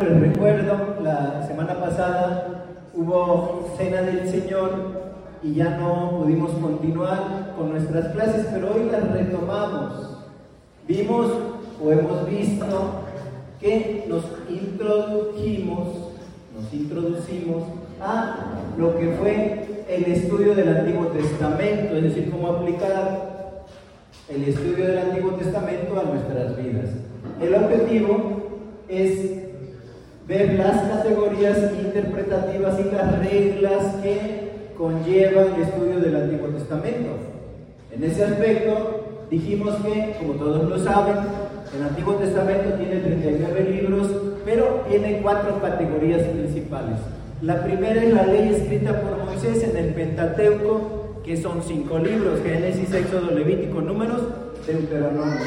Les recuerdo, la semana pasada hubo cena del Señor y ya no pudimos continuar con nuestras clases, pero hoy las retomamos. Vimos o hemos visto que nos introdujimos, nos introducimos a lo que fue el estudio del Antiguo Testamento, es decir, cómo aplicar el estudio del Antiguo Testamento a nuestras vidas. El objetivo es ver las categorías interpretativas y las reglas que conlleva el estudio del Antiguo Testamento. En ese aspecto dijimos que, como todos lo saben, el Antiguo Testamento tiene 39 libros, pero tiene cuatro categorías principales. La primera es la ley escrita por Moisés en el Pentateuco, que son cinco libros, Génesis, Éxodo, Levítico, Números, Deuteronomio.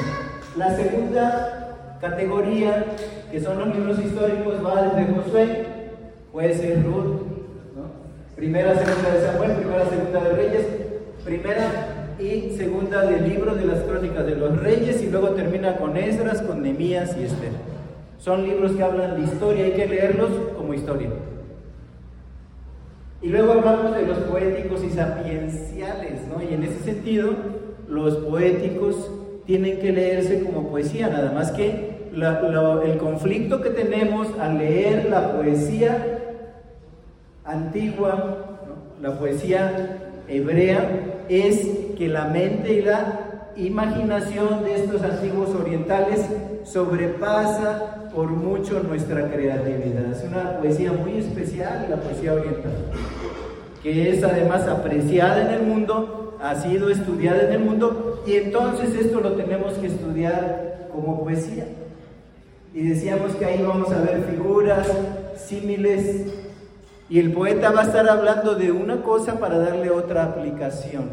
La segunda categoría, que son los libros históricos, va desde Josué, puede ser Ruth, primera, segunda de Samuel, primera, segunda de Reyes, primera y segunda del libro de las crónicas de los reyes y luego termina con Esdras, con Nemías y Esther. Son libros que hablan de historia, hay que leerlos como historia. Y luego hablamos de los poéticos y sapienciales, ¿no? Y en ese sentido, los poéticos tienen que leerse como poesía, nada más que el conflicto que tenemos al leer la poesía antigua, la poesía hebrea, es que la mente y la imaginación de estos antiguos orientales sobrepasa por mucho nuestra creatividad. Es una poesía muy especial, la poesía oriental, que es además apreciada en el mundo ha sido estudiada en el mundo y entonces esto lo tenemos que estudiar como poesía. Y decíamos que ahí vamos a ver figuras, símiles, y el poeta va a estar hablando de una cosa para darle otra aplicación.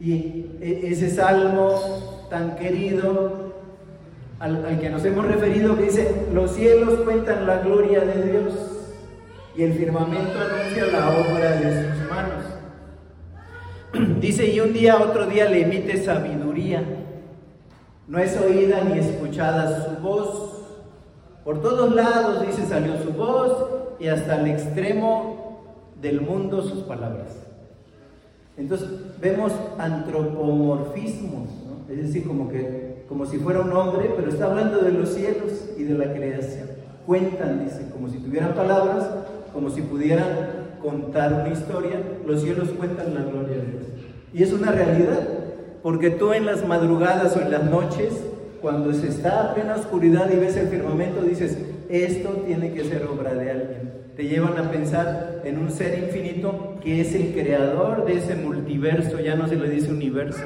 Y e, ese salmo tan querido al, al, que nos hemos referido que dice, los cielos cuentan la gloria de Dios y el firmamento anuncia la obra de sus manos. Dice, y un día, otro día le emite sabiduría. No es oída ni escuchada su voz. Por todos lados, dice, salió su voz y hasta el extremo del mundo sus palabras. Entonces vemos antropomorfismos, es decir, como, que, como si fuera un hombre, pero está hablando de los cielos y de la creación. Cuentan, dice, como si tuvieran palabras, como si pudieran contar una historia, los cielos cuentan la gloria de Dios. Y es una realidad, porque tú en las madrugadas o en las noches, cuando se está a plena oscuridad y ves el firmamento, dices, esto tiene que ser obra de alguien. Te llevan a pensar en un ser infinito que es el creador de ese multiverso, ya no se le dice universo.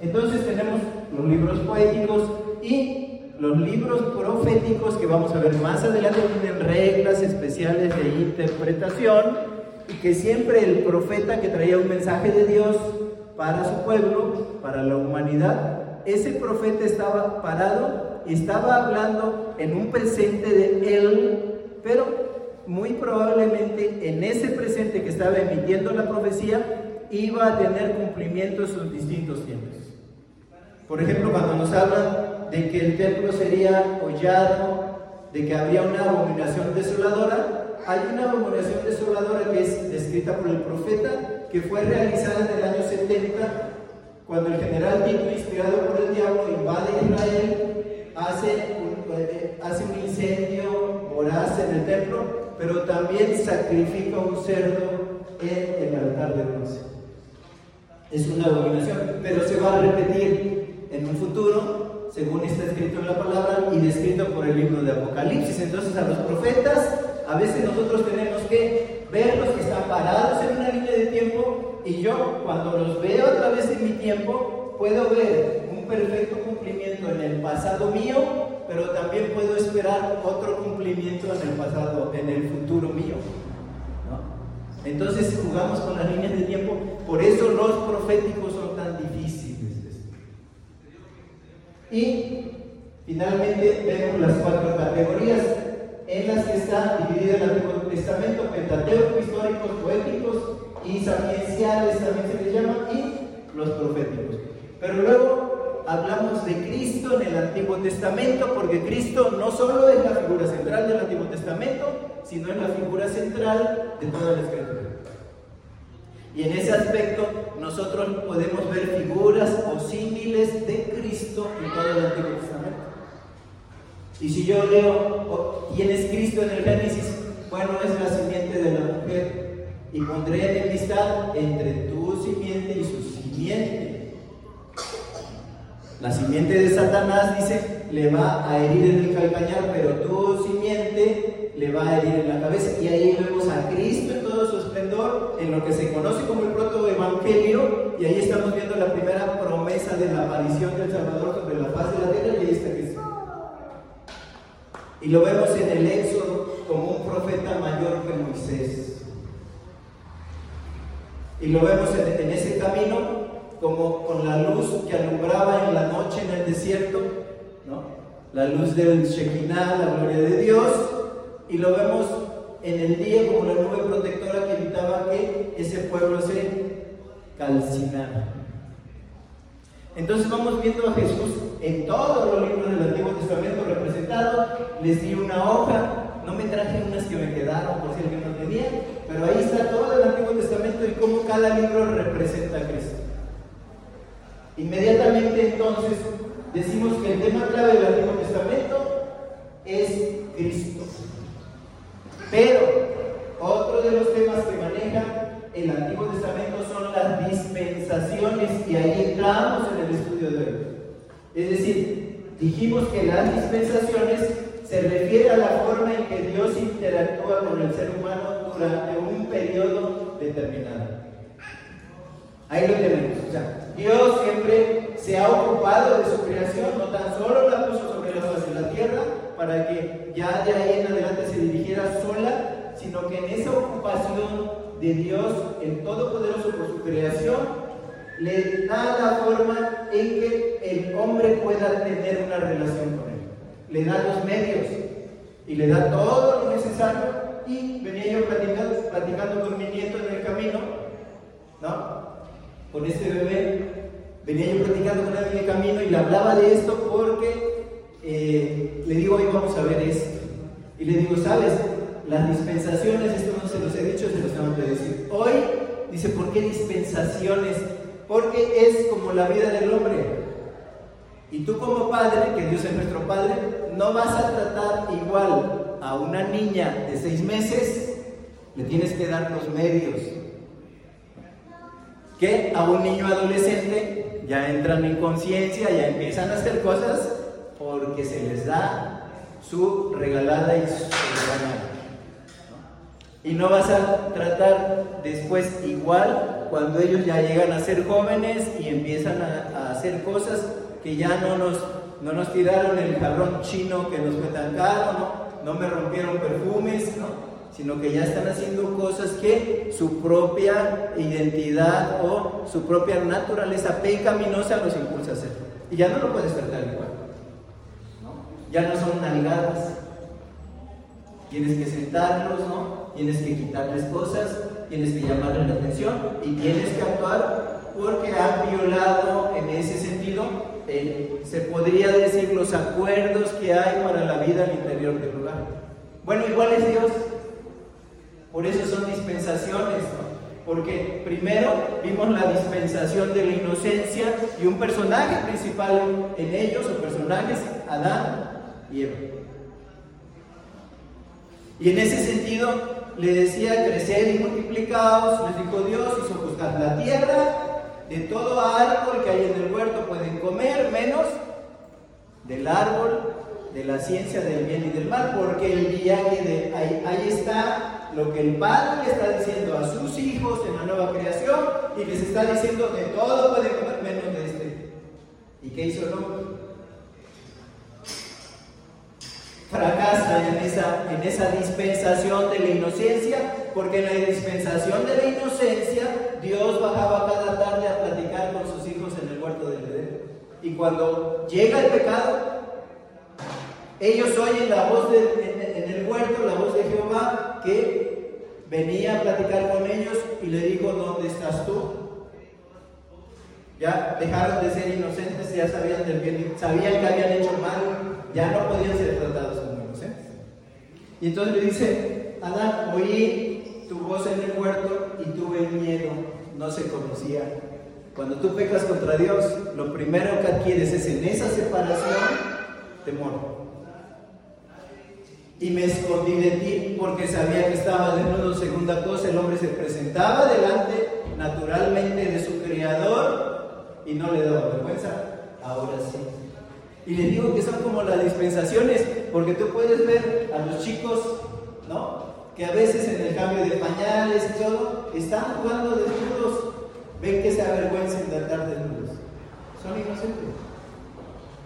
Entonces tenemos los libros poéticos y los libros proféticos que vamos a ver más adelante tienen reglas especiales de interpretación y que siempre el profeta que traía un mensaje de Dios para su pueblo, para la humanidad, ese profeta estaba parado y estaba hablando en un presente de él, pero muy probablemente en ese presente que estaba emitiendo la profecía iba a tener cumplimiento en sus distintos tiempos. Por ejemplo, cuando nos habla de que el templo sería hollado, de que habría una abominación desoladora. Hay una abominación desoladora que es descrita por el profeta, que fue realizada en el año 70, cuando el general Tito, inspirado por el diablo, invade Israel, hace un, eh, hace un incendio voraz en el templo, pero también sacrifica un cerdo en el altar de bronce. Es una abominación, pero se va a repetir en un futuro según está escrito en la palabra y descrito por el libro de Apocalipsis. Entonces a los profetas a veces nosotros tenemos que verlos que están parados en una línea de tiempo y yo cuando los veo a través de mi tiempo puedo ver un perfecto cumplimiento en el pasado mío, pero también puedo esperar otro cumplimiento en el pasado, en el futuro mío. Entonces jugamos con las líneas de tiempo, por eso los proféticos son tan difíciles. Y finalmente vemos las cuatro categorías en las que está dividido el Antiguo Testamento, Pentateuco, históricos, poéticos y sapienciales también se les llama, y los proféticos. Pero luego hablamos de Cristo en el Antiguo Testamento, porque Cristo no solo es la figura central del Antiguo Testamento, sino es la figura central de toda la Escritura. Y en ese aspecto nosotros podemos ver figuras o símiles de Cristo en todo el Antiguo Testamento. Y si yo leo quién es Cristo en el Génesis, bueno, es la simiente de la mujer. Y pondré enemistad entre tu simiente y su simiente. La simiente de Satanás dice, le va a herir en el calcañar, pero tu simiente le va a herir en la cabeza. Y ahí vemos a Cristo en todo su esplendor, en lo que se conoce como el protoevangelio, y ahí estamos viendo la primera promesa de la aparición del Salvador sobre la paz de la tierra, y ahí está Cristo. Y lo vemos en el Éxodo como un profeta mayor que Moisés. Y lo vemos en, ese camino como con la luz que alumbraba en la noche en el desierto, ¿no? la luz del Shekinah, la gloria de Dios, y lo vemos en el día como la nube protectora que evitaba que ese pueblo se calcinara. Entonces vamos viendo a Jesús en todos los libros del Antiguo Testamento representado. Les di una hoja, no me traje unas que me quedaron por si alguien no tenía, pero ahí está todo el Antiguo Testamento y cómo cada libro representa a Cristo. Inmediatamente entonces decimos que el tema clave del Antiguo Testamento es Cristo. Pero otro de los temas que maneja el Antiguo Testamento son las dispensaciones y ahí entramos en el estudio de hoy. Es decir, dijimos que las dispensaciones se refiere a la forma en que Dios interactúa con el ser humano durante un periodo determinado. Ahí lo tenemos. O sea, Dios siempre se ha ocupado de su creación, no tan solo la puso sobre la faz de la tierra para que ya de ahí en adelante se dirigiera sola, sino que en esa ocupación de Dios, el Todopoderoso por su creación, le da la forma en que el hombre pueda tener una relación con él. Le da los medios y le da todo lo necesario. Y venía yo platicando, platicando con mi nieto en el camino, ¿no? Con este bebé, venía yo platicando con él en el camino y le hablaba de esto porque eh, le digo, hoy vamos a ver esto. Y le digo, ¿sabes? Las dispensaciones, esto no se los he dicho, se los tengo que decir. Hoy, dice, ¿por qué dispensaciones? Porque es como la vida del hombre. Y tú como padre, que Dios es nuestro padre, no vas a tratar igual a una niña de seis meses, le tienes que dar los medios. Que a un niño adolescente ya entran en conciencia, ya empiezan a hacer cosas porque se les da su regalada y su regalada. Y no vas a tratar después igual cuando ellos ya llegan a ser jóvenes y empiezan a, hacer cosas que ya no nos, no nos tiraron el jarrón chino que nos fue tan caro, ¿no? me rompieron perfumes, ¿no? sino que ya están haciendo cosas que su propia identidad o su propia naturaleza pecaminosa los impulsa a hacer. Y ya no lo puedes tratar igual. Ya no son nalgadas. Tienes que sentarlos, ¿no? Tienes que quitarles cosas, tienes que llamarles la atención y tienes que actuar porque han violado en ese sentido, se podría decir, los acuerdos que hay para la vida al interior del lugar. Bueno, igual es Dios. Por eso son dispensaciones. Porque primero vimos la dispensación de la inocencia y un personaje principal en ellos, o personajes, Adán y. Y en ese sentido le decía, crecer y multiplicados, les dijo Dios, hizo buscar la tierra, de todo árbol que hay en el huerto pueden comer, menos del árbol de la ciencia del bien y del mal, porque el día que de, ahí, ahí está lo que el Padre le está diciendo a sus hijos en la nueva creación y les está diciendo de todo pueden comer menos de este. ¿Y qué hizo el hombre? Fracasa en esa, en esa dispensación de la inocencia, porque en la dispensación de la inocencia Dios bajaba cada tarde a platicar con sus hijos en el huerto del Edén. Y cuando llega el pecado, ellos oyen la voz de, en, el huerto, la voz de Jehová, que venía a platicar con ellos y le dijo, ¿dónde estás tú? Ya dejaron de ser inocentes, ya sabían del bien, sabían que habían hecho mal, ya no podían ser tratados. Y entonces le dice, Adán, oí tu voz en el huerto y tuve miedo, no se conocía. Cuando tú pecas contra Dios, lo primero que adquieres es en esa separación temor. Y me escondí de ti porque sabía que estaba desnudo. Segunda cosa, el hombre se presentaba delante naturalmente de su Creador y no le daba vergüenza. Ahora sí. Y les digo que son como las dispensaciones, porque tú puedes ver a los chicos, ¿no? Que a veces en el cambio de pañales y todo, están jugando desnudos, ven que se avergüencen de andar desnudos. Son inocentes.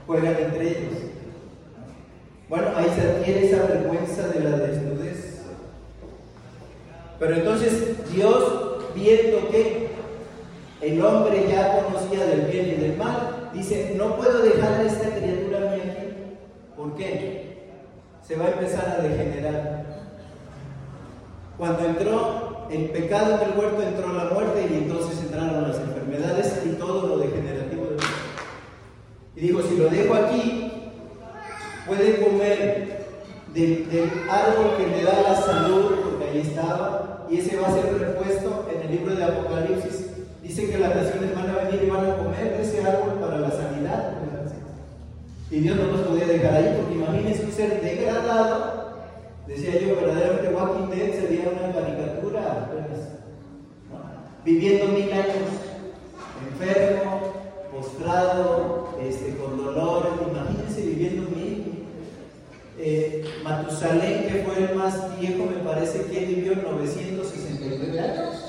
Juegan entre ellos. Bueno, ahí se adquiere esa vergüenza de la desnudez. Pero entonces Dios, viendo que el hombre ya conocía del bien y del mal, dice, no puedo dejar a esta criatura mía aquí. ¿Por qué? Se va a empezar a degenerar. Cuando entró el pecado en el huerto, entró la muerte y entonces entraron las enfermedades y todo lo degenerativo del mundo. Y dijo, si lo dejo aquí, puede comer del, árbol que le da la salud, porque ahí estaba, y ese va a ser repuesto en el libro de Apocalipsis. Dice que las naciones van a venir y van a comer ese árbol para la sanidad. Y Dios no nos podía dejar ahí, porque imagínense un ser degradado. Decía yo, verdaderamente Walking Dead sería una caricatura, viviendo mil años, enfermo, postrado, este, con dolor. Imagínense viviendo mil eh, Matusalén, que fue el más viejo, me parece que vivió 969 años.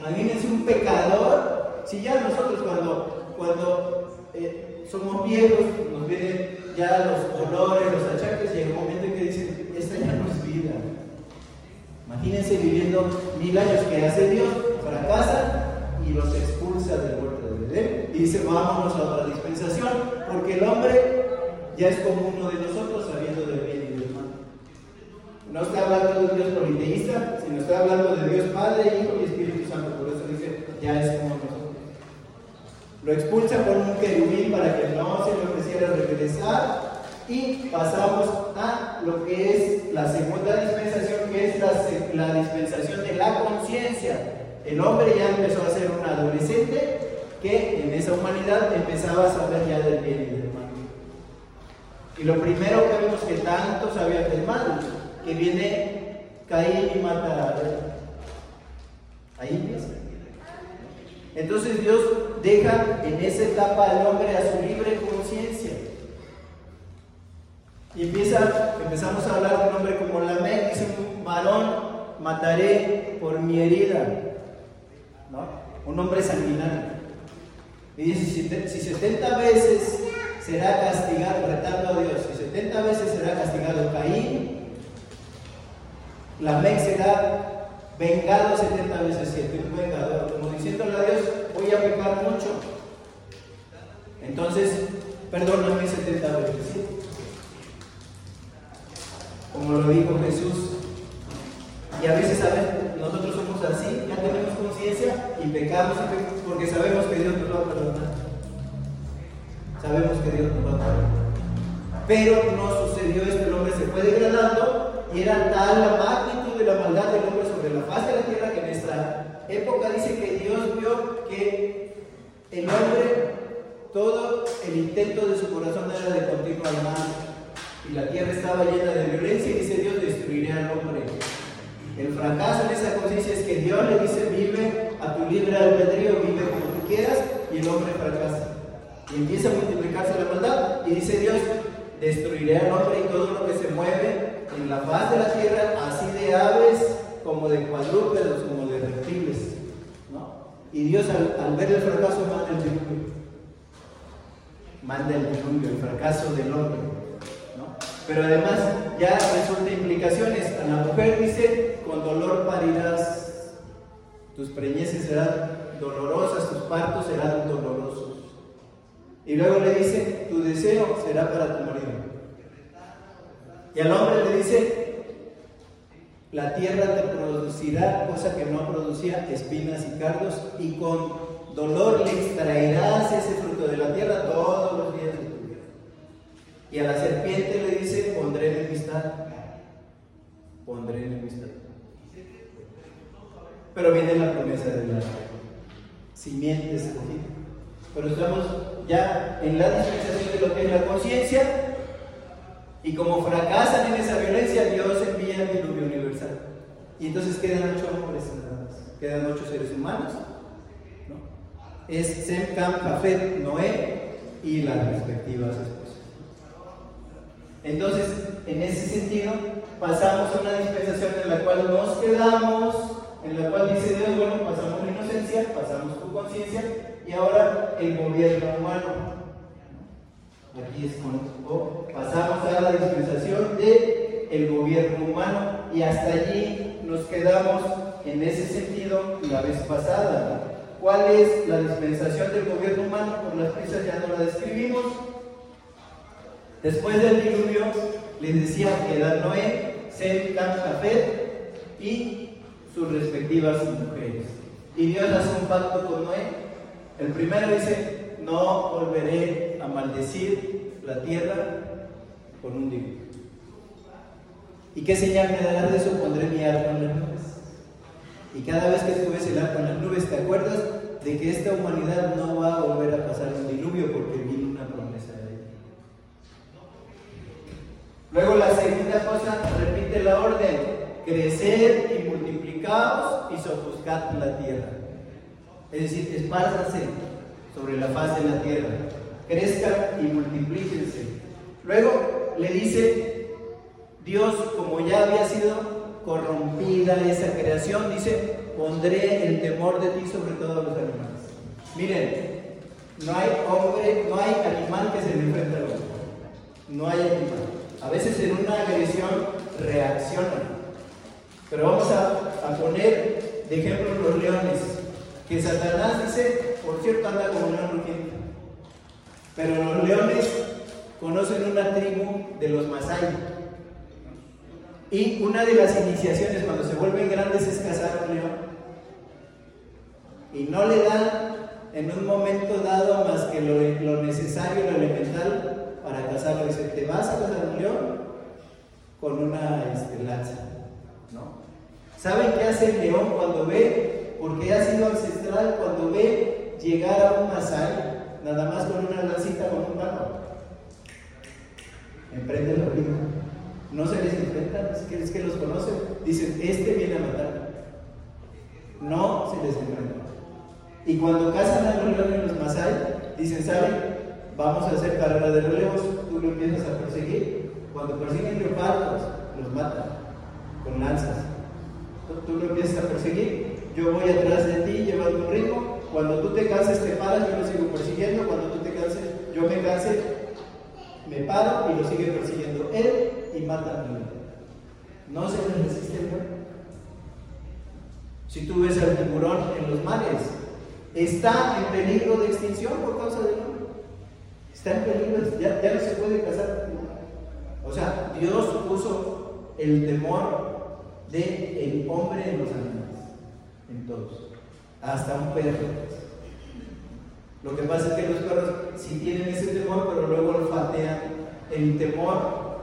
Imagínense un pecador. Si ya nosotros cuando, cuando eh, somos viejos, nos vienen ya los dolores, los achaques, y hay un momento en que dicen, esta ya no es vida. Imagínense viviendo mil años que hace Dios, fracasa y los expulsa del huerto de Edén y dice, vámonos a otra dispensación, porque el hombre ya es como uno de nosotros sabiendo del bien y del mal. No está hablando de un Dios politeísta, sino está hablando de Dios Padre, Hijo y Espíritu Santo. Por eso dice, ya es como nosotros. Lo expulsa con un querubín para que no se le ofreciera regresar. Y pasamos a lo que es la segunda dispensación, que es la, la dispensación de la conciencia. El hombre ya empezó a ser un adolescente que en esa humanidad empezaba a saber ya del bien y del mal. Y lo primero que vemos que tanto sabía del mal, que viene Caín y mata a. Ahí empieza. Entonces Dios deja en esa etapa al hombre a su libre conciencia. Y empieza, empezamos a hablar de un hombre como Lamech, dice un varón, mataré por mi herida. Un hombre sanguinario. Y dice, si 70 veces será castigado, retando a Dios, y 70 veces será castigado Caín, Lamec será vengado 70 veces 7, un vengador, como diciéndole a Dios, voy a pecar mucho. Entonces, perdóname 70 veces 7. Como lo dijo Jesús. Y a veces, ¿saben? Nosotros somos así, ya tenemos conciencia y pecamos porque sabemos que Dios nos va a perdonar sabemos que Dios nos va a dar. Pero no sucedió esto, el hombre se fue degradando y era tal la magnitud de la maldad del hombre sobre la faz de la tierra que en esta época dice que Dios vio que el hombre, todo el intento de su corazón era de continuo al mal y la tierra estaba llena de violencia y dice Dios destruiré al hombre. El fracaso en esa conciencia es que Dios le dice vive a tu libre albedrío, vive como tú quieras y el hombre fracasa. Y empieza a multiplicarse la maldad. Y dice Dios, destruiré al hombre y todo lo que se mueve en la faz de la tierra, así de aves como de cuadrúpedos, como de reptiles. Y Dios al, ver el fracaso manda el diluvio. Manda el diluvio, el fracaso del hombre. Pero además ya resulta implicaciones. A la mujer dice, con dolor parirás, tus preñeces serán dolorosas, tus partos serán dolorosos. Y luego le dice, tu deseo será para tu. Y al hombre le dice, la tierra te producirá cosa que no producía, espinas y cardos, y con dolor le extraerás ese fruto de la tierra todos los días de tu vida. Y a la serpiente le dice, pondré enemistad. Pondré enemistad. Pero viene la promesa de la simiente escogida. Pero estamos ya en la dispensación de lo que es la conciencia. Y como fracasan en esa violencia, Dios envía el diluvio universal. Y entonces quedan ocho hombres nada más. Quedan ocho seres humanos. Es Sem, Cam, Jafet, Noé y las respectivas esposas. Entonces, en ese sentido, pasamos a una dispensación en la cual nos quedamos, en la cual dice Dios, bueno, pasamos la inocencia, pasamos tu conciencia, y ahora el gobierno humano. Aquí es cuando pasamos a la dispensación de el gobierno humano y hasta allí nos quedamos en ese sentido la vez pasada. ¿Cuál es la dispensación del gobierno humano? Por las prisas ya no la describimos. Después del diluvio, les decía que era Noé, Sem, Cam, y sus respectivas mujeres. Y Dios hace un pacto con Noé el primero dice, no volveré a maldecir la tierra con un diluvio. ¿Y qué señal me dará de eso? Pondré mi arco en las nubes. Y cada vez que tú ves el arco en las nubes, ¿te acuerdas de que esta humanidad no va a volver a pasar un diluvio porque viene una promesa de Dios? Luego la segunda cosa, repite la orden, crecer y multiplicaos y sofuscar la tierra. Es decir, espárzanse sobre la faz de la tierra, crezcan y multiplíquense. Luego le dice Dios, como ya había sido corrompida esa creación, dice, pondré el temor de ti sobre todos los animales. Miren, no hay hombre, no hay animal que se le enfrente al otro. No hay animal. A veces en una agresión reaccionan. Pero vamos a, a poner de ejemplo los leones que Satanás dice, por cierto, anda como un león. Pero los leones conocen una tribu de los Masai. Y una de las iniciaciones cuando se vuelven grandes es cazar un león. Y no le dan en un momento dado más que lo, necesario, lo elemental para cazarlo. Dice, ¿te vas a cazar un león? Con una este, lanza. ¿no? ¿Saben qué hace el león cuando ve porque ha sido ancestral cuando ve llegar a un Masai, nada más con una lancita, con un barco. Emprende la vida. No se les enfrentan, es que, los conocen. Dicen, este viene a matar. No se les enfrenta. Y cuando cazan a los leones los Masai, dicen, ¿saben? Vamos a hacer carrera de relevos. Tú lo empiezas a perseguir. Cuando persiguen leopardos, los matan con lanzas. Tú lo empiezas a perseguir yo voy atrás de ti llevando un ritmo. Cuando tú te canses, te paras, yo lo sigo persiguiendo. Cuando tú te canses, yo me canse, me paro y lo sigue persiguiendo él y mata a mí. No se le resiste el Si tú ves al tiburón en los mares, está en peligro de extinción por causa del hombre. Está en peligro, ya, ya no se puede cazar. O sea, Dios puso el temor del el hombre en los animales en todos, hasta un perro. Lo que pasa es que los perros sí tienen ese temor, pero luego lo fatean el temor,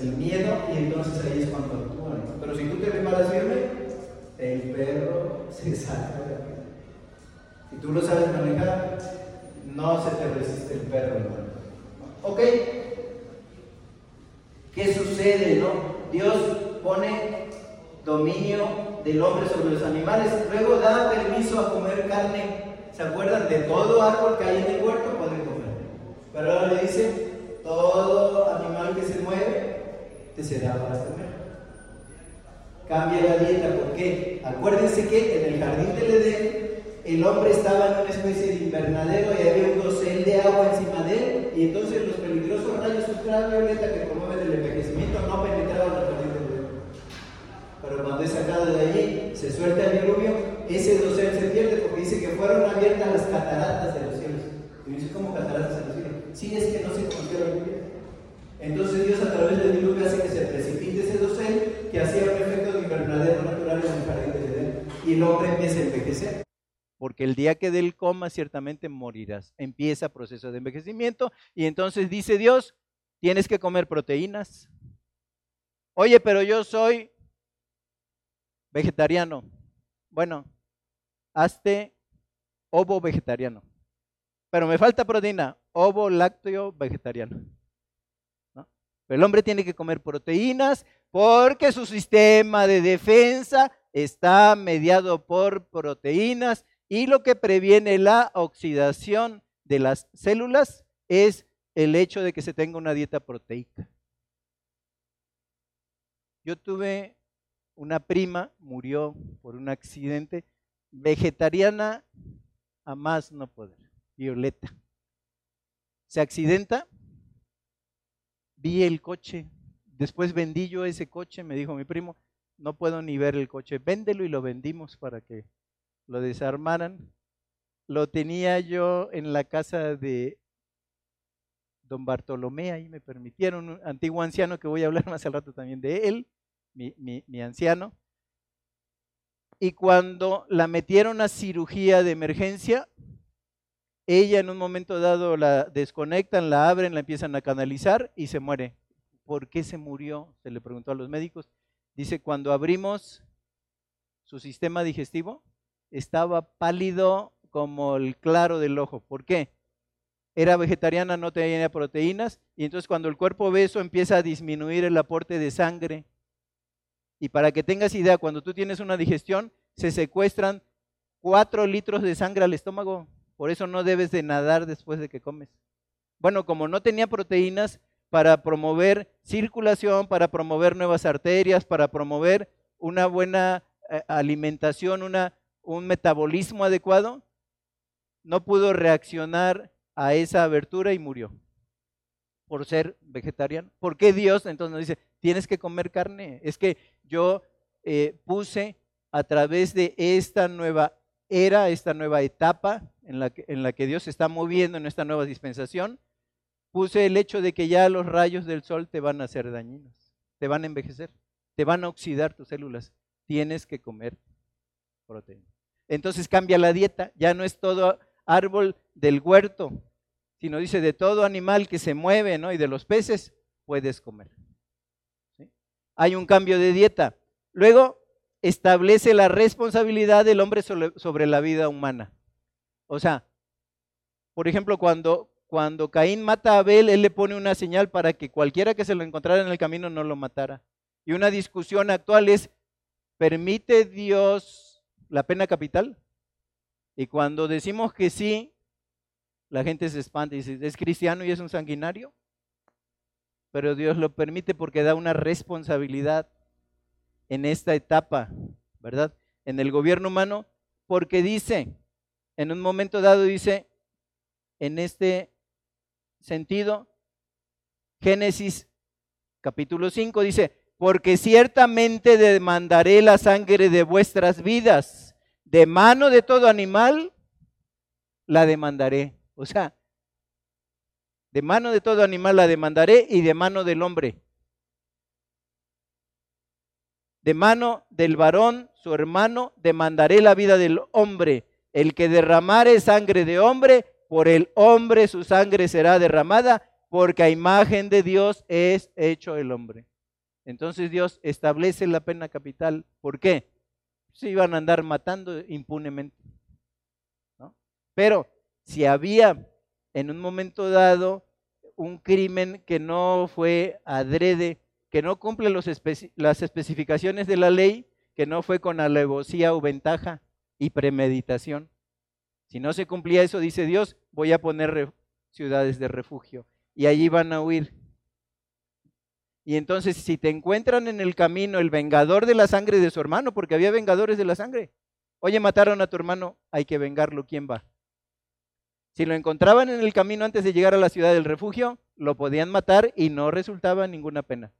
el miedo, y entonces ahí es cuando actúan. Pero si tú te preparas firme, el perro se saca de Si tú lo sabes manejar, no se te resiste el perro, hermano. ¿Ok? ¿Qué sucede, no? Dios pone dominio del hombre sobre los animales. Luego da permiso a comer carne. ¿Se acuerdan? De todo árbol que hay en el huerto pueden comer. Pero ahora le dice, todo animal que se mueve te será para comer. Cambia la dieta, ¿por qué? Acuérdense que en el jardín del Edén el hombre estaba en una especie de invernadero y había un dosel de agua encima de él y entonces los peligrosos rayos ultravioleta que promueven el envejecimiento no penetraban pero cuando es sacado de allí, se suelta el diluvio, ese dosel se pierde porque dice que fueron abiertas las cataratas de los cielos. Y dice, ¿cómo cataratas de los cielos? Sí, es que no se conoció la lluvia. Entonces Dios a través del diluvio hace que se precipite ese dosel que hacía un efecto de invernadero natural en el jardín de Edén. Y el hombre empieza a envejecer. porque el día que del coma ciertamente morirás. Empieza proceso de envejecimiento y entonces dice Dios, tienes que comer proteínas. Oye, pero yo soy vegetariano. Bueno, hazte ovo vegetariano. Pero me falta proteína, ovo lácteo vegetariano. El hombre tiene que comer proteínas porque su sistema de defensa está mediado por proteínas y lo que previene la oxidación de las células es el hecho de que se tenga una dieta proteica. Yo tuve una prima, murió por un accidente, vegetariana a más no poder, Violeta. Se accidenta, vi el coche, después vendí yo ese coche, me dijo mi primo, no puedo ni ver el coche, véndelo y lo vendimos para que lo desarmaran. Lo tenía yo en la casa de don Bartolomé, ahí me permitieron, un antiguo anciano que voy a hablar más al rato también de él, mi, anciano. Y cuando la metieron a cirugía de emergencia, ella en un momento dado la desconectan, la abren, la empiezan a canalizar y se muere. ¿Por qué se murió? Se le preguntó a los médicos. Dice, cuando abrimos su sistema digestivo, estaba pálido como el claro del ojo. ¿Por qué? Era vegetariana, no tenía proteínas, y entonces cuando el cuerpo ve eso empieza a disminuir el aporte de sangre. Y para que tengas idea, cuando tú tienes una digestión, se secuestran cuatro litros de sangre al estómago. Por eso no debes de nadar después de que comes. Bueno, como no tenía proteínas, para promover circulación, para promover nuevas arterias, para promover una buena eh, alimentación, una, un metabolismo adecuado, no pudo reaccionar a esa abertura y murió por ser vegetariano. ¿Por qué Dios entonces nos dice, tienes que comer carne? Es que yo eh, puse a través de esta nueva era, esta nueva etapa en la, que, Dios se está moviendo en esta nueva dispensación, puse el hecho de que ya los rayos del sol te van a hacer dañinos, te van a envejecer, te van a oxidar tus células. Tienes que comer proteína. Entonces cambia la dieta, ya no es todo árbol del huerto, sino dice de todo animal que se mueve, ¿no? Y de los peces puedes comer. Hay un cambio de dieta. Luego establece la responsabilidad del hombre sobre la vida humana. O sea, por ejemplo, cuando cuando Caín mata a Abel, él le pone una señal para que cualquiera que se lo encontrara en el camino no lo matara. Y una discusión actual es, ¿permite Dios la pena capital? Y cuando decimos que sí, la gente se espanta y dice, ¿es cristiano y es un sanguinario? Pero Dios lo permite porque da una responsabilidad en esta etapa, ¿verdad? En el gobierno humano, porque dice, en un momento dado dice, en este sentido, Génesis capítulo 5 dice, porque ciertamente demandaré la sangre de vuestras vidas, de mano de todo animal la demandaré. O sea, de mano de todo animal la demandaré y de mano del hombre. De mano del varón, su hermano, demandaré la vida del hombre. El que derramare sangre de hombre, por el hombre su sangre será derramada, porque a imagen de Dios es hecho el hombre. Entonces Dios establece la pena capital. ¿Por qué? Se iban a andar matando impunemente. Pero si había en un momento dado un crimen que no fue adrede, que no cumple las especificaciones de la ley, que no fue con alevosía o ventaja y premeditación, si no se cumplía eso, dice Dios, voy a poner ciudades de refugio y allí van a huir. Y entonces si te encuentran en el camino el vengador de la sangre de su hermano, porque había vengadores de la sangre, oye, mataron a tu hermano, hay que vengarlo, ¿quién va? Si lo encontraban en el camino antes de llegar a la ciudad del refugio, lo podían matar y no resultaba ninguna pena.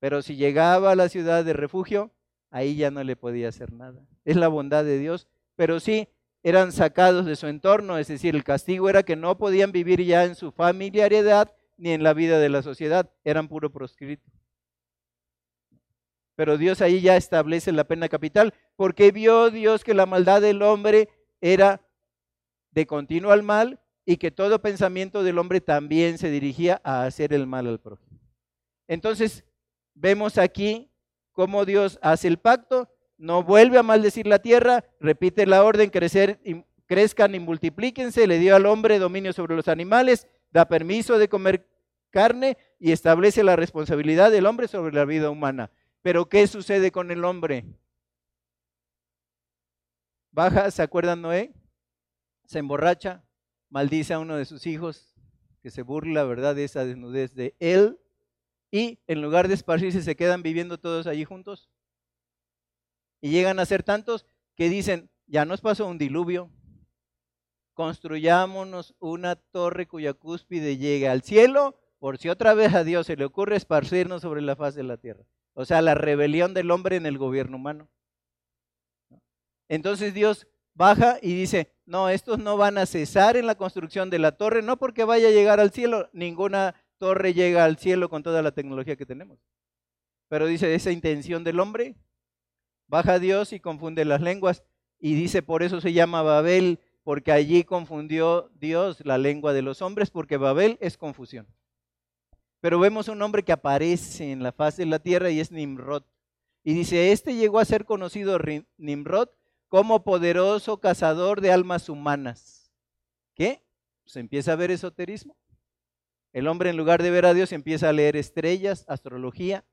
Pero si llegaba a la ciudad de refugio, ahí ya no le podía hacer nada. Es la bondad de Dios. Pero sí, eran sacados de su entorno, es decir, el castigo era que no podían vivir ya en su familiaridad ni en la vida de la sociedad, eran puro proscrito. Pero Dios ahí ya establece la pena capital, porque vio Dios que la maldad del hombre era de continuo al mal y que todo pensamiento del hombre también se dirigía a hacer el mal al prójimo. Entonces, vemos aquí cómo Dios hace el pacto, no vuelve a maldecir la tierra, repite la orden, crecer, crezcan y multiplíquense, le dio al hombre dominio sobre los animales, da permiso de comer carne y establece la responsabilidad del hombre sobre la vida humana. Pero ¿qué sucede con el hombre? Baja, ¿se acuerdan Noé? Se emborracha, maldice a uno de sus hijos, que se burla, ¿verdad?, de esa desnudez de él. Y en lugar de esparcirse, se quedan viviendo todos allí juntos. Y llegan a ser tantos que dicen, ya nos pasó un diluvio, construyámonos una torre cuya cúspide llegue al cielo, por si otra vez a Dios se le ocurre esparcirnos sobre la faz de la tierra. O sea, la rebelión del hombre en el gobierno humano. Entonces Dios baja y dice, no, estos no van a cesar en la construcción de la torre, no porque vaya a llegar al cielo, ninguna torre llega al cielo con toda la tecnología que tenemos. Pero dice, esa intención del hombre, baja Dios y confunde las lenguas y dice, por eso se llama Babel, porque allí confundió Dios la lengua de los hombres, porque Babel es confusión. Pero vemos un hombre que aparece en la faz de la tierra y es Nimrod. Y dice, este llegó a ser conocido Nimrod como poderoso cazador de almas humanas. ¿Qué? Se pues empieza a ver esoterismo. El hombre en lugar de ver a Dios empieza a leer estrellas, astrología,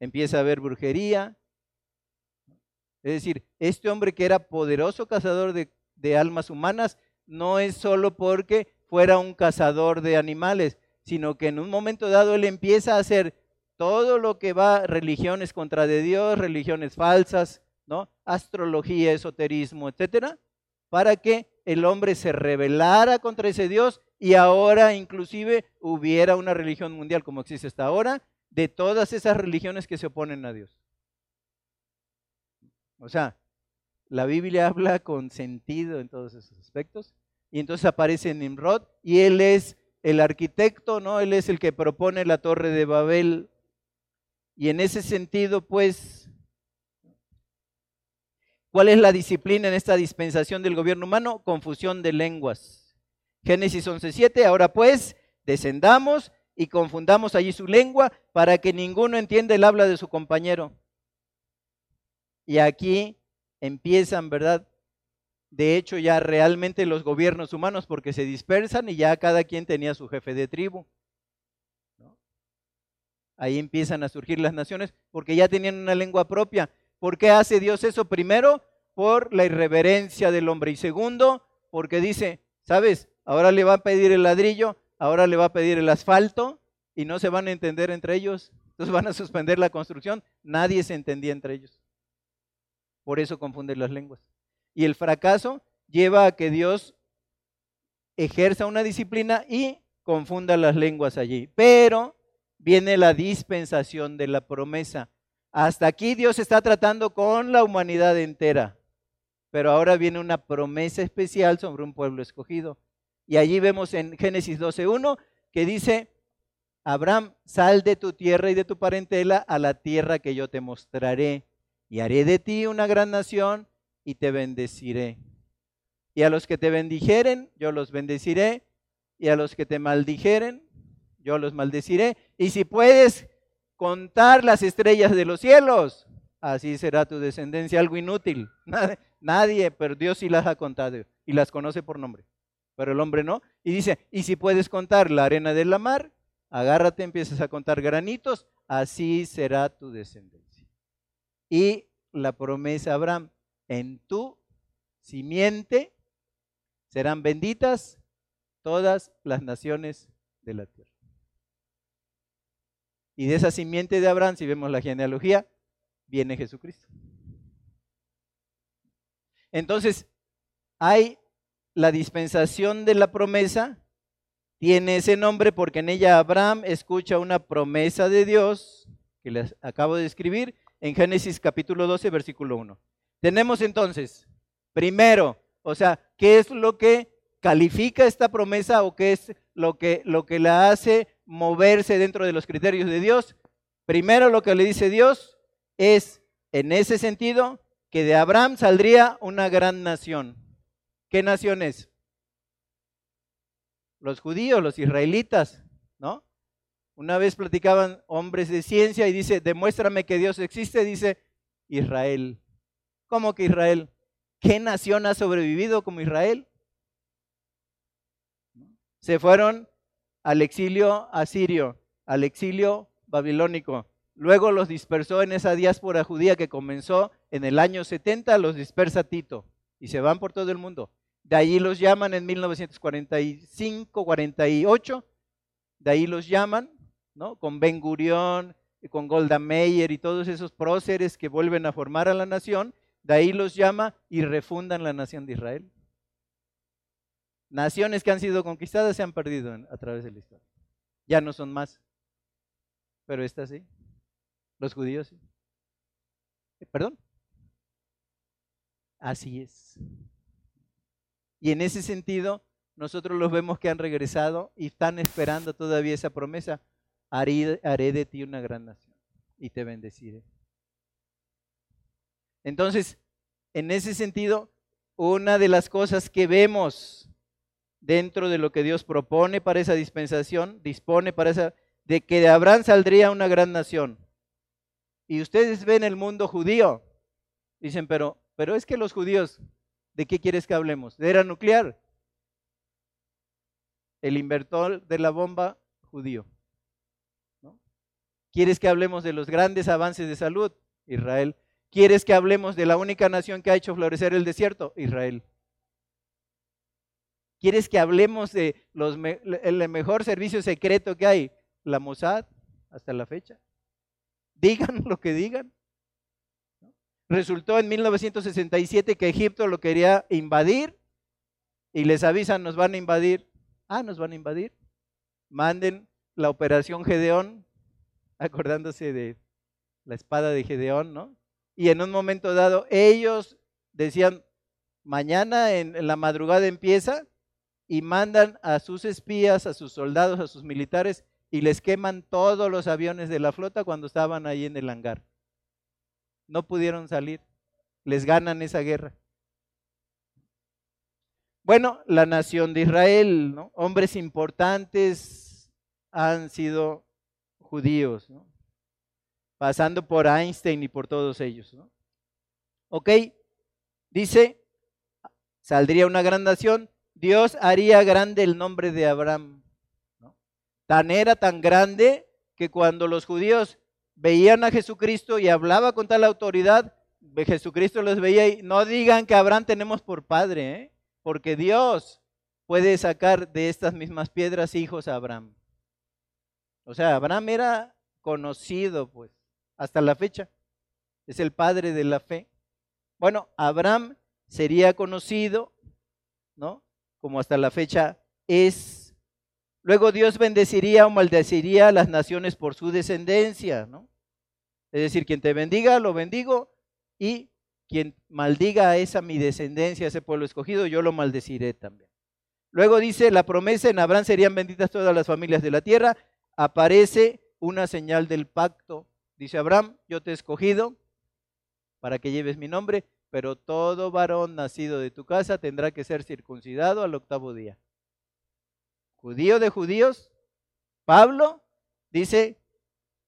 empieza a ver brujería. Es decir, este hombre que era poderoso cazador de, de almas humanas no es solo porque fuera un cazador de animales, sino que en un momento dado él empieza a hacer todo lo que va religiones contra de Dios, religiones falsas, ¿no? Astrología, esoterismo, etcétera, para que el hombre se rebelara contra ese Dios y ahora inclusive hubiera una religión mundial como existe hasta ahora de todas esas religiones que se oponen a Dios. O sea, la Biblia habla con sentido en todos esos aspectos y entonces aparece Nimrod y él es el arquitecto, ¿no? Él es el que propone la torre de Babel. Y en ese sentido, pues, ¿cuál es la disciplina en esta dispensación del gobierno humano? Confusión de lenguas. Génesis 11.7, ahora pues, descendamos y confundamos allí su lengua para que ninguno entienda el habla de su compañero. Y aquí empiezan, ¿verdad? de hecho ya realmente los gobiernos humanos porque se dispersan y ya cada quien tenía su jefe de tribu. Ahí empiezan a surgir las naciones porque ya tenían una lengua propia. ¿Por qué hace Dios eso? Primero, por la irreverencia del hombre. Y segundo, porque dice, ¿sabes? Ahora le va a pedir el ladrillo, ahora le va a pedir el asfalto y no se van a entender entre ellos. Entonces van a suspender la construcción. Nadie se entendía entre ellos. Por eso confunden las lenguas. Y el fracaso lleva a que Dios ejerza una disciplina y confunda las lenguas allí. Pero viene la dispensación de la promesa. Hasta aquí Dios está tratando con la humanidad entera. Pero ahora viene una promesa especial sobre un pueblo escogido. Y allí vemos en Génesis 12.1 que dice, Abraham, sal de tu tierra y de tu parentela a la tierra que yo te mostraré. Y haré de ti una gran nación y te bendeciré. Y a los que te bendijeren, yo los bendeciré. Y a los que te maldijeren, yo los maldeciré. Y si puedes contar las estrellas de los cielos, así será tu descendencia. Algo inútil. Nadie, pero Dios sí las ha contado y las conoce por nombre. Pero el hombre no. Y dice, y si puedes contar la arena de la mar, agárrate, empiezas a contar granitos, así será tu descendencia. Y la promesa a Abraham, en tu simiente serán benditas todas las naciones de la tierra. Y de esa simiente de Abraham, si vemos la genealogía, viene Jesucristo. Entonces, hay la dispensación de la promesa, tiene ese nombre porque en ella Abraham escucha una promesa de Dios, que les acabo de escribir, en Génesis capítulo 12, versículo 1. Tenemos entonces, primero, o sea, ¿qué es lo que califica esta promesa o qué es lo que, lo que la hace moverse dentro de los criterios de Dios? Primero lo que le dice Dios es, en ese sentido, que de Abraham saldría una gran nación. ¿Qué nación es? los judíos, los israelitas, ¿no? Una vez platicaban hombres de ciencia y dice, demuéstrame que Dios existe, dice Israel. ¿Cómo que Israel? ¿Qué nación ha sobrevivido como Israel? Se fueron al exilio asirio, al exilio babilónico. Luego los dispersó en esa diáspora judía que comenzó en el año 70, los dispersa Tito y se van por todo el mundo. De ahí los llaman en 1945, 48, de ahí los llaman, ¿no? Con Ben Gurión, con Golda Meir y todos esos próceres que vuelven a formar a la nación, de ahí los llama y refundan la nación de Israel. Naciones que han sido conquistadas se han perdido a través de la historia. Ya no son más. Pero esta sí. Los judíos sí. Eh, ¿Perdón? Así es. Y en ese sentido, nosotros los vemos que han regresado y están esperando todavía esa promesa. Haré, haré de ti una gran nación y te bendeciré. Entonces, en ese sentido, una de las cosas que vemos dentro de lo que Dios propone para esa dispensación, dispone para esa, de que de Abraham saldría una gran nación. Y ustedes ven el mundo judío. Dicen, pero, pero es que los judíos, ¿de qué quieres que hablemos? ¿De era nuclear? El inventor de la bomba judío. ¿Quieres que hablemos de los grandes avances de salud? Israel. ¿Quieres que hablemos de la única nación que ha hecho florecer el desierto? Israel. ¿Quieres que hablemos de los el mejor servicio secreto que hay? La Mossad, hasta la fecha. Digan lo que digan. Resultó en 1967 que Egipto lo quería invadir y les avisan, nos van a invadir. Ah, nos van a invadir. Manden la operación Gedeón, acordándose de la espada de Gedeón, ¿no? Y en un momento dado ellos decían, mañana en, la madrugada empieza y mandan a sus espías, a sus soldados, a sus militares y les queman todos los aviones de la flota cuando estaban ahí en el hangar. No pudieron salir, les ganan esa guerra. Bueno, la nación de Israel, hombres importantes han sido judíos, pasando por Einstein y por todos ellos. Ok, dice, saldría una gran nación, Dios haría grande el nombre de Abraham. Tan era tan grande que cuando los judíos veían a Jesucristo y hablaba con tal autoridad, Jesucristo los veía y no digan que Abraham tenemos por padre, ¿eh? porque Dios puede sacar de estas mismas piedras hijos a Abraham. O sea, Abraham era conocido, pues, hasta la fecha. Es el padre de la fe. Bueno, Abraham sería conocido, ¿no? Como hasta la fecha es Luego Dios bendeciría o maldeciría a las naciones por su descendencia, ¿no? Es decir, quien te bendiga, lo bendigo, y quien maldiga a esa mi descendencia, a ese pueblo escogido, yo lo maldeciré también. Luego dice, la promesa en Abraham serían benditas todas las familias de la tierra. Aparece una señal del pacto. Dice Abraham, yo te he escogido para que lleves mi nombre, pero todo varón nacido de tu casa tendrá que ser circuncidado al octavo día judío de judíos, Pablo dice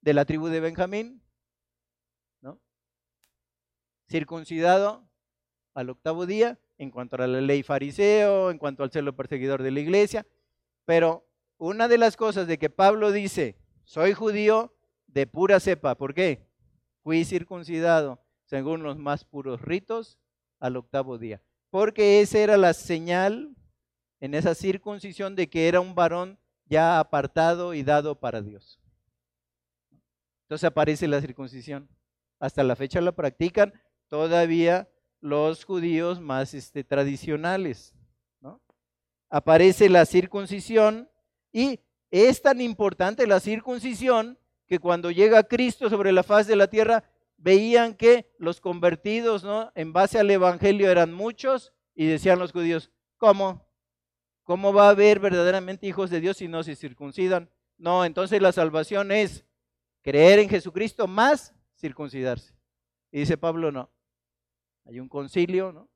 de la tribu de Benjamín, ¿no? circuncidado al octavo día en cuanto a la ley fariseo, en cuanto al celo perseguidor de la iglesia, pero una de las cosas de que Pablo dice, soy judío de pura cepa, ¿por qué? Fui circuncidado según los más puros ritos al octavo día, porque esa era la señal en esa circuncisión de que era un varón ya apartado y dado para Dios. Entonces aparece la circuncisión. Hasta la fecha la practican todavía los judíos más este, tradicionales. Aparece la circuncisión y es tan importante la circuncisión que cuando llega Cristo sobre la faz de la tierra, veían que los convertidos ¿no? en base al Evangelio eran muchos y decían los judíos, ¿cómo? ¿Cómo va a haber verdaderamente hijos de Dios si no se circuncidan? No, entonces la salvación es creer en Jesucristo más circuncidarse. Y dice Pablo, no. Hay un concilio, ¿no?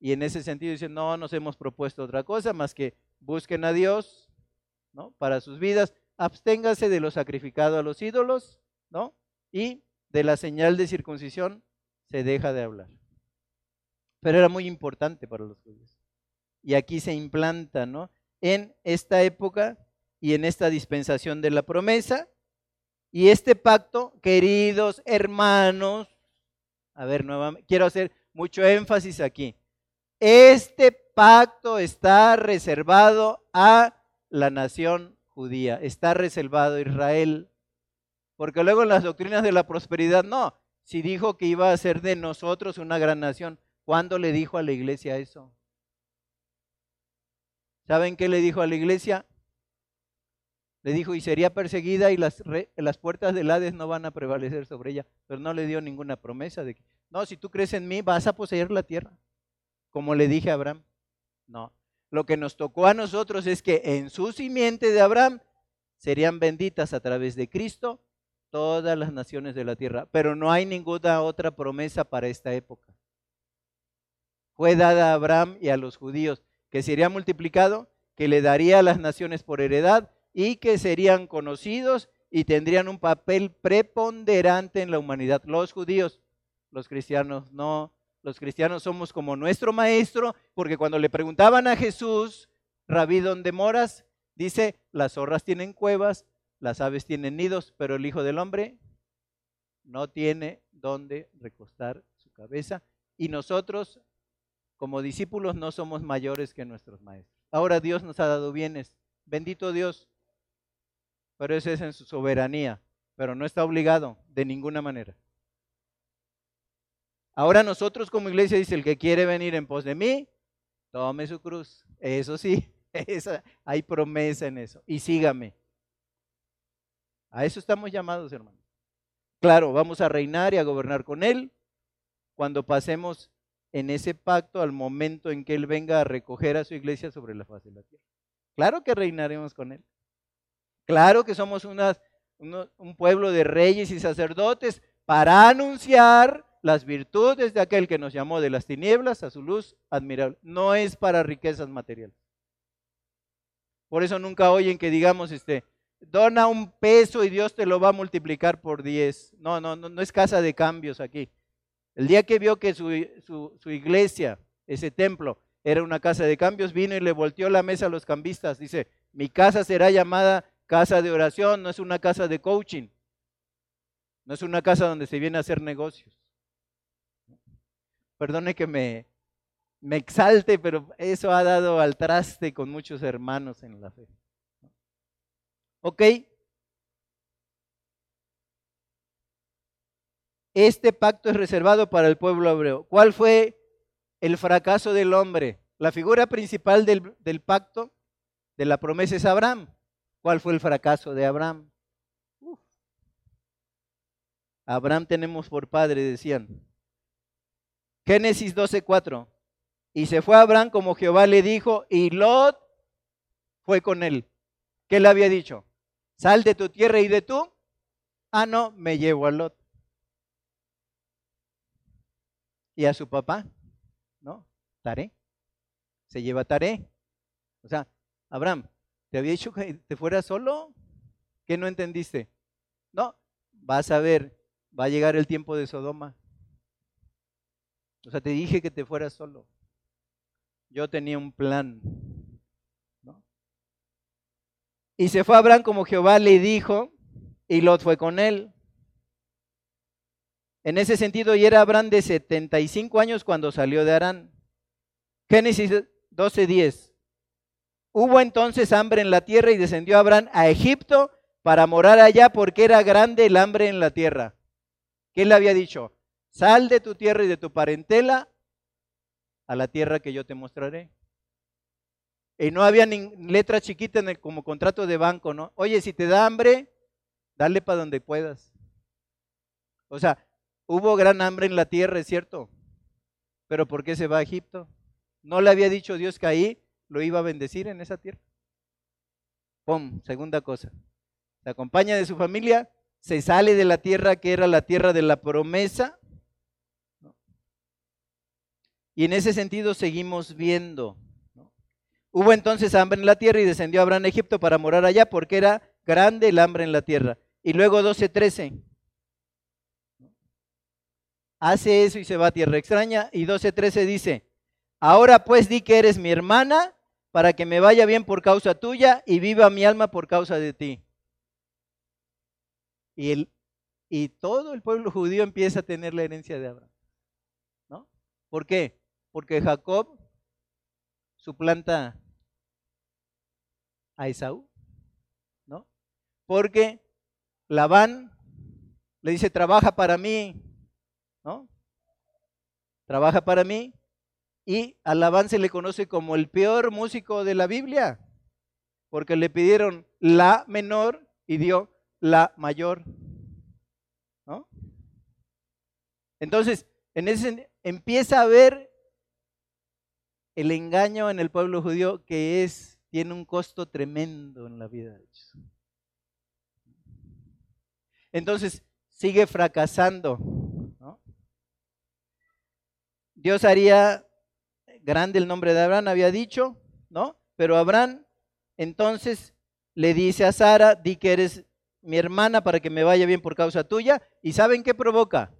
Y en ese sentido dice, no nos hemos propuesto otra cosa más que busquen a Dios, ¿no? Para sus vidas, absténgase de lo sacrificado a los ídolos, ¿no? Y de la señal de circuncisión se deja de hablar. Pero era muy importante para los judíos. Y aquí se implanta, ¿no? En esta época y en esta dispensación de la promesa. Y este pacto, queridos hermanos, a ver, nuevamente, quiero hacer mucho énfasis aquí. Este pacto está reservado a la nación judía, está reservado a Israel. Porque luego en las doctrinas de la prosperidad, no, si dijo que iba a ser de nosotros una gran nación, ¿cuándo le dijo a la iglesia eso? ¿Saben qué le dijo a la iglesia? Le dijo, y sería perseguida y las, las puertas del Hades no van a prevalecer sobre ella, pero no le dio ninguna promesa de que, no, si tú crees en mí, vas a poseer la tierra, como le dije a Abraham. No, lo que nos tocó a nosotros es que en su simiente de Abraham serían benditas a través de Cristo todas las naciones de la tierra, pero no hay ninguna otra promesa para esta época. Fue dada a Abraham y a los judíos que sería multiplicado, que le daría a las naciones por heredad y que serían conocidos y tendrían un papel preponderante en la humanidad. Los judíos, los cristianos no. Los cristianos somos como nuestro maestro, porque cuando le preguntaban a Jesús, Rabí, ¿dónde moras? Dice, las zorras tienen cuevas, las aves tienen nidos, pero el Hijo del Hombre no tiene dónde recostar su cabeza. Y nosotros, como discípulos, no somos mayores que nuestros maestros. Ahora Dios nos ha dado bienes. Bendito Dios pero ese es en su soberanía, pero no está obligado de ninguna manera. Ahora nosotros como iglesia dice, el que quiere venir en pos de mí, tome su cruz. Eso sí, hay promesa en eso. Y sígame. A eso estamos llamados, hermanos. Claro, vamos a reinar y a gobernar con Él cuando pasemos en ese pacto al momento en que Él venga a recoger a su iglesia sobre la faz de la tierra. Claro que reinaremos con Él. Claro que somos un pueblo de reyes y sacerdotes para anunciar las virtudes de aquel que nos llamó de las tinieblas a su luz admirable. No es para riquezas materiales. Por eso nunca oyen que digamos, este, dona un peso y Dios te lo va a multiplicar por diez. No, no, no, no es casa de cambios aquí. El día que vio que su, su iglesia, ese templo, era una casa de cambios, vino y le volteó la mesa a los cambistas. Dice, mi casa será llamada casa de oración, no es una casa de coaching, no es una casa donde se viene a hacer negocios. Perdone que me, me exalte, pero eso ha dado al traste con muchos hermanos en la fe. ¿Ok? Este pacto es reservado para el pueblo hebreo. ¿Cuál fue el fracaso del hombre? La figura principal del, del pacto, de la promesa es Abraham. ¿Cuál fue el fracaso de Abraham? Abraham tenemos por padre, decían. Génesis 12:4. Y se fue Abraham como Jehová le dijo, y Lot fue con él. ¿Qué le había dicho? Sal de tu tierra y de tú. Ah, no, me llevo a Lot. Y a su papá, ¿no? Taré. Se lleva Taré. O sea, Abraham, ¿Te había dicho que te fueras solo? ¿Qué no entendiste? No, vas a ver, va a llegar el tiempo de Sodoma. O sea, te dije que te fueras solo. Yo tenía un plan. Y se fue Abraham como Jehová le dijo, y Lot fue con él. En ese sentido, y era Abraham de 75 años cuando salió de Arán. Génesis 12:10. Hubo entonces hambre en la tierra y descendió Abraham a Egipto para morar allá porque era grande el hambre en la tierra. ¿Qué le había dicho? Sal de tu tierra y de tu parentela a la tierra que yo te mostraré. Y no había ni letra chiquita en el, como contrato de banco, ¿no? Oye, si te da hambre, dale para donde puedas. O sea, hubo gran hambre en la tierra, es cierto. Pero ¿por qué se va a Egipto? ¿No le había dicho Dios que ahí lo iba a bendecir en esa tierra. Pum, segunda cosa. Se acompaña de su familia, se sale de la tierra que era la tierra de la promesa. Y en ese sentido seguimos viendo. Hubo entonces hambre en la tierra y descendió Abraham a Egipto para morar allá porque era grande el hambre en la tierra. Y luego 12.13. Hace eso y se va a tierra extraña. Y 12.13 dice, ahora pues di que eres mi hermana para que me vaya bien por causa tuya y viva mi alma por causa de ti. Y, el, y todo el pueblo judío empieza a tener la herencia de Abraham. ¿No? ¿Por qué? Porque Jacob suplanta a Esaú. ¿No? Porque Labán le dice, trabaja para mí. ¿No? Trabaja para mí y a Labán se le conoce como el peor músico de la Biblia, porque le pidieron la menor y dio la mayor. ¿No? Entonces, en ese empieza a ver el engaño en el pueblo judío que es tiene un costo tremendo en la vida de ellos. Entonces, sigue fracasando. Dios haría grande el nombre de Abraham, había dicho, ¿no? Pero Abraham entonces le dice a Sara, di que eres mi hermana para que me vaya bien por causa tuya. ¿Y saben qué provoca?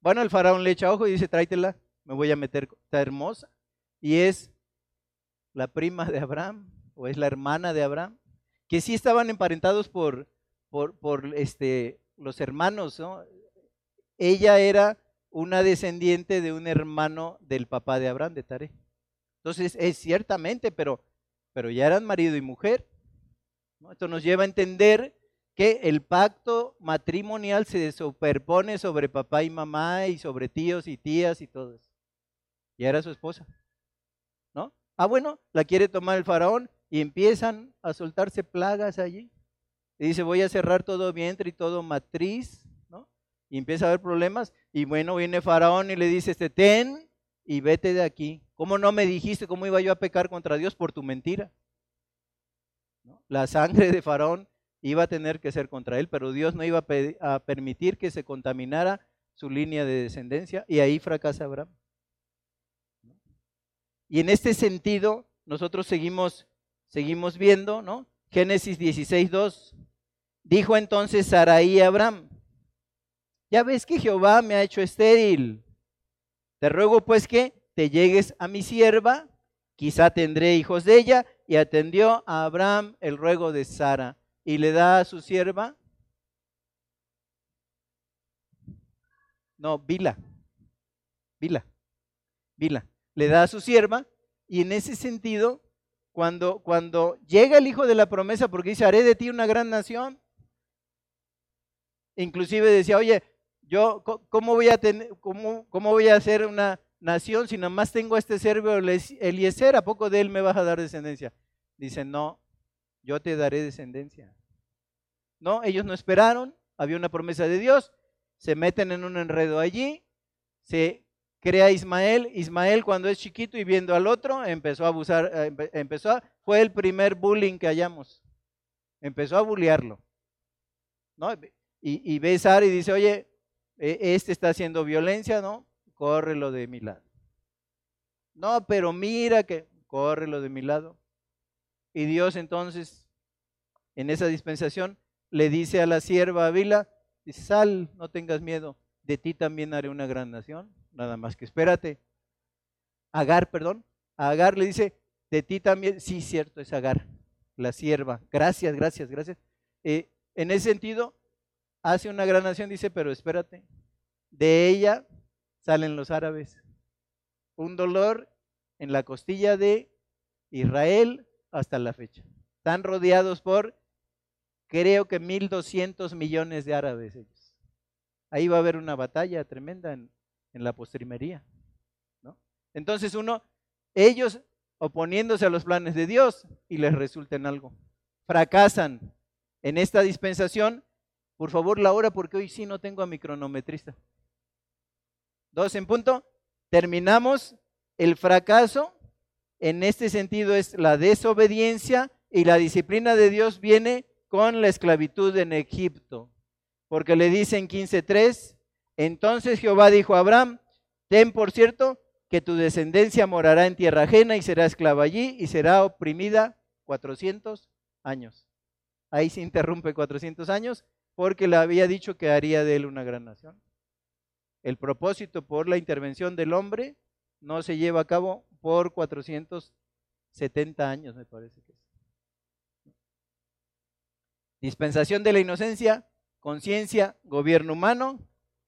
Bueno, el faraón le echa ojo y dice, tráetela, me voy a meter, está hermosa. Y es la prima de Abraham, o es la hermana de Abraham, que sí estaban emparentados por, por, por este, los hermanos, ¿no? Ella era una descendiente de un hermano del papá de Abraham, de Tare. Entonces, es ciertamente, pero, pero ya eran marido y mujer. Esto nos lleva a entender que el pacto matrimonial se superpone sobre papá y mamá y sobre tíos y tías y todo eso. Ya era su esposa. ¿No? Ah, bueno, la quiere tomar el faraón y empiezan a soltarse plagas allí. Y dice, voy a cerrar todo vientre y todo matriz y empieza a haber problemas. Y bueno, viene Faraón y le dice, este, ten y vete de aquí. ¿Cómo no me dijiste cómo iba yo a pecar contra Dios por tu mentira? La sangre de Faraón iba a tener que ser contra él, pero Dios no iba a, a permitir que se contaminara su línea de descendencia y ahí fracasa Abraham. Y en este sentido, nosotros seguimos, seguimos viendo, ¿no? Génesis 16, 2. Dijo entonces Saraí a Abraham, ya ves que Jehová me ha hecho estéril. Te ruego pues que te llegues a mi sierva, quizá tendré hijos de ella. Y atendió a Abraham el ruego de Sara y le da a su sierva. No, Vila. Vila. Vila. Le da a su sierva y en ese sentido, cuando, cuando llega el hijo de la promesa, porque dice, haré de ti una gran nación, inclusive decía, oye, yo, ¿cómo voy a, tener, cómo, cómo voy a hacer una nación si nada más tengo a este servo Eliezer? ¿A poco de él me vas a dar descendencia? Dice, no, yo te daré descendencia. No, ellos no esperaron, había una promesa de Dios, se meten en un enredo allí, se crea Ismael, Ismael cuando es chiquito y viendo al otro, empezó a abusar, eh, empezó a, fue el primer bullying que hallamos, empezó a bullearlo. ¿no? Y, y ve y dice, oye, e, este está haciendo violencia, ¿no? Córrelo de mi lado. No, pero mira que córrelo de mi lado. Y Dios entonces, en esa dispensación, le dice a la sierva Avila, sal, no tengas miedo, de ti también haré una gran nación, nada más que espérate. Agar, perdón, Agar le dice, de ti también, sí, cierto, es Agar, la sierva. Gracias, gracias, gracias. Eh, en ese sentido, hace una gran nación, dice, pero espérate, de ella salen los árabes. Un dolor en la costilla de Israel hasta la fecha. Están rodeados por, creo que 1.200 millones de árabes ellos. Ahí va a haber una batalla tremenda en, la postrimería. ¿no? Entonces uno, ellos oponiéndose a los planes de Dios y les resulta en algo. Fracasan en esta dispensación por favor, la hora, porque hoy sí no tengo a mi cronometrista. Dos en punto. Terminamos. El fracaso, en este sentido, es la desobediencia y la disciplina de Dios viene con la esclavitud en Egipto. Porque le dice en 15.3, entonces Jehová dijo a Abraham, ten por cierto que tu descendencia morará en tierra ajena y será esclava allí y será oprimida 400 años. Ahí se interrumpe 400 años porque le había dicho que haría de él una gran nación. El propósito por la intervención del hombre no se lleva a cabo por 470 años, me parece que es. Dispensación de la inocencia, conciencia, gobierno humano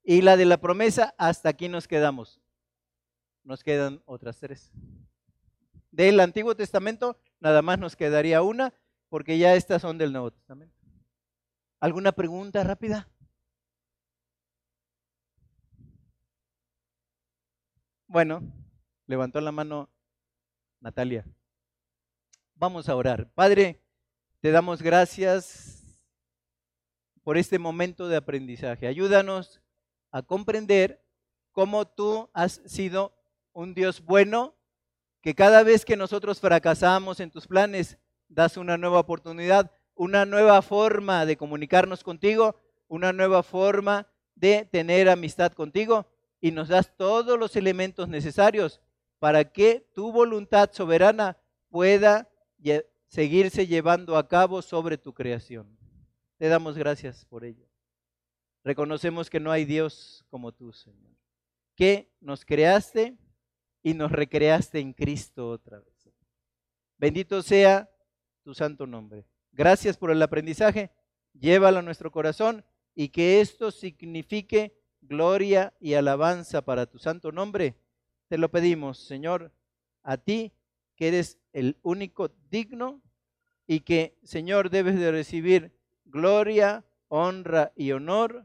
y la de la promesa, hasta aquí nos quedamos. Nos quedan otras tres. Del Antiguo Testamento nada más nos quedaría una, porque ya estas son del Nuevo Testamento. ¿Alguna pregunta rápida? Bueno, levantó la mano Natalia. Vamos a orar. Padre, te damos gracias por este momento de aprendizaje. Ayúdanos a comprender cómo tú has sido un Dios bueno, que cada vez que nosotros fracasamos en tus planes, das una nueva oportunidad, una nueva forma de comunicarnos contigo, una nueva forma de tener amistad contigo y nos das todos los elementos necesarios para que tu voluntad soberana pueda seguirse llevando a cabo sobre tu creación. Te damos gracias por ello. Reconocemos que no hay Dios como tú, Señor, que nos creaste y nos recreaste en Cristo otra vez. Bendito sea tu santo nombre. Gracias por el aprendizaje. Llévalo a nuestro corazón y que esto signifique gloria y alabanza para tu santo nombre. Te lo pedimos, Señor, a ti que eres el único digno y que, Señor, debes de recibir gloria, honra y honor